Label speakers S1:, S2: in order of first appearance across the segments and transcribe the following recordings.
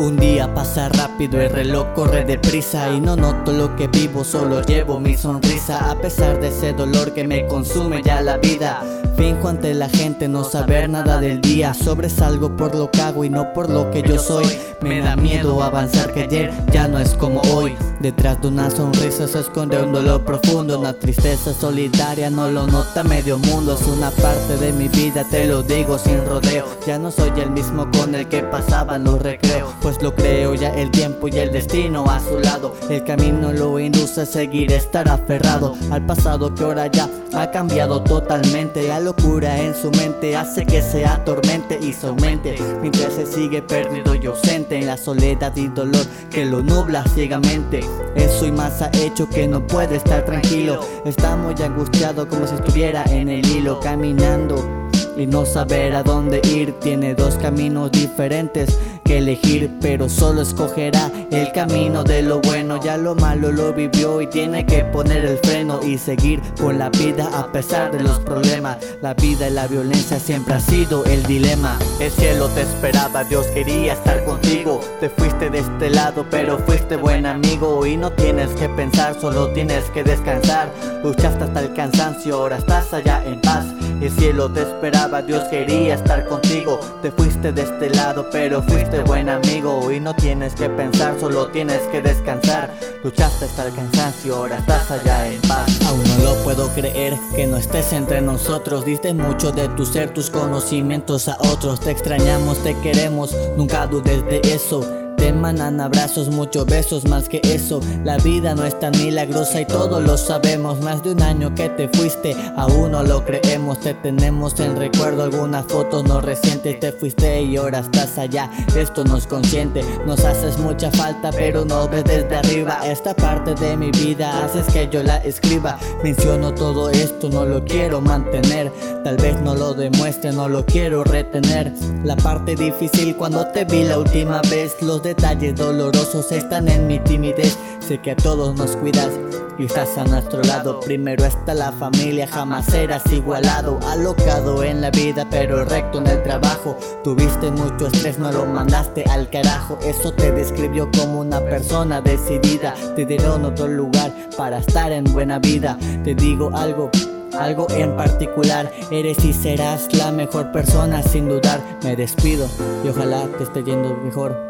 S1: Un día pasa rápido, el reloj corre deprisa y no noto lo que vivo, solo llevo mi sonrisa a pesar de ese dolor que me consume ya la vida. Finjo ante la gente no saber nada del día, sobresalgo por lo que hago y no por lo que yo soy. Me da miedo avanzar que ayer ya no es como hoy. Detrás de una sonrisa se esconde un dolor profundo, una tristeza solidaria no lo nota medio mundo. Es una parte de mi vida, te lo digo sin rodeo. Ya no soy el mismo con el que pasaba los recreos, pues lo creo ya el tiempo y el destino a su lado. El camino lo induce a seguir, estar aferrado al pasado que ahora ya ha cambiado totalmente. Locura en su mente hace que se atormente y se aumente mientras se sigue perdido y ausente en la soledad y dolor que lo nubla ciegamente. Eso y más ha hecho que no puede estar tranquilo. Está muy angustiado como si estuviera en el hilo caminando y no saber a dónde ir. Tiene dos caminos diferentes que elegir, pero solo escogerá el camino de lo bueno. Ya lo malo lo vivió y tiene que poner el freno y seguir con la vida a pesar de los problemas. La vida y la violencia siempre ha sido el dilema. El cielo te esperaba, Dios quería estar contigo. Te fuiste de este lado, pero fuiste buen amigo y no tienes que pensar, solo tienes que descansar. Luchaste hasta el cansancio, ahora estás allá en paz. El cielo te esperaba, Dios quería estar contigo. Te fuiste de este lado, pero fuiste buen amigo. Y no tienes que pensar, solo tienes que descansar. Luchaste hasta el cansancio, ahora estás allá en paz. Aún no lo puedo creer que no estés entre nosotros. Diste mucho de tu ser, tus conocimientos a otros. Te extrañamos, te queremos, nunca dudes de eso. Te mandan abrazos, muchos besos más que eso. La vida no es tan milagrosa y todos lo sabemos. Más de un año que te fuiste, aún no lo creemos. Te tenemos en recuerdo algunas fotos no recientes. Te fuiste y ahora estás allá. Esto no es consciente, nos haces mucha falta, pero no ves desde arriba. Esta parte de mi vida haces que yo la escriba. Menciono todo esto, no lo quiero mantener. Tal vez no lo demuestre, no lo quiero retener. La parte difícil cuando te vi la última vez, los detalles dolorosos están en mi timidez. Sé que a todos nos cuidas y estás a nuestro lado. Primero está la familia, jamás serás igualado. Alocado en la vida, pero recto en el trabajo. Tuviste mucho estrés, no lo mandaste al carajo. Eso te describió como una persona decidida. Te dieron otro lugar para estar en buena vida. Te digo algo algo en particular. Eres y serás la mejor persona sin dudar. Me despido y ojalá te esté yendo mejor.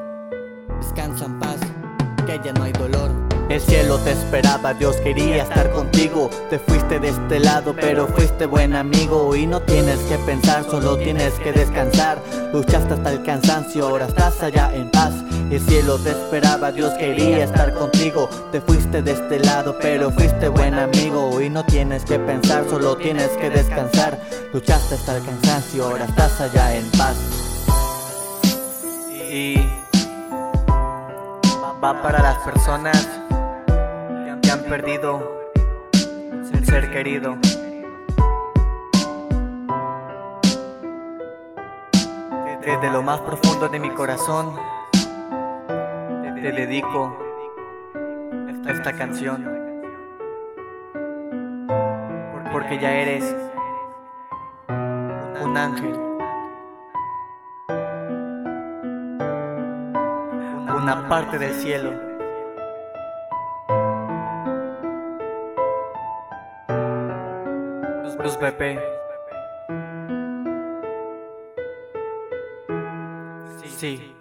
S1: Que ya no hay dolor. El cielo te esperaba, Dios quería estar contigo. Te fuiste de este lado, pero fuiste buen amigo. Y no tienes que pensar, solo tienes que descansar. Luchaste hasta el cansancio, ahora estás allá en paz. El cielo te esperaba, Dios quería estar contigo. Te fuiste de este lado, pero fuiste buen amigo. Y no tienes que pensar, solo tienes que descansar. Luchaste hasta el cansancio, ahora estás allá en paz. Y va para las personas que han perdido un ser querido. Desde lo más profundo de mi corazón te dedico esta canción porque ya eres un ángel. Una parte del cielo. Sí.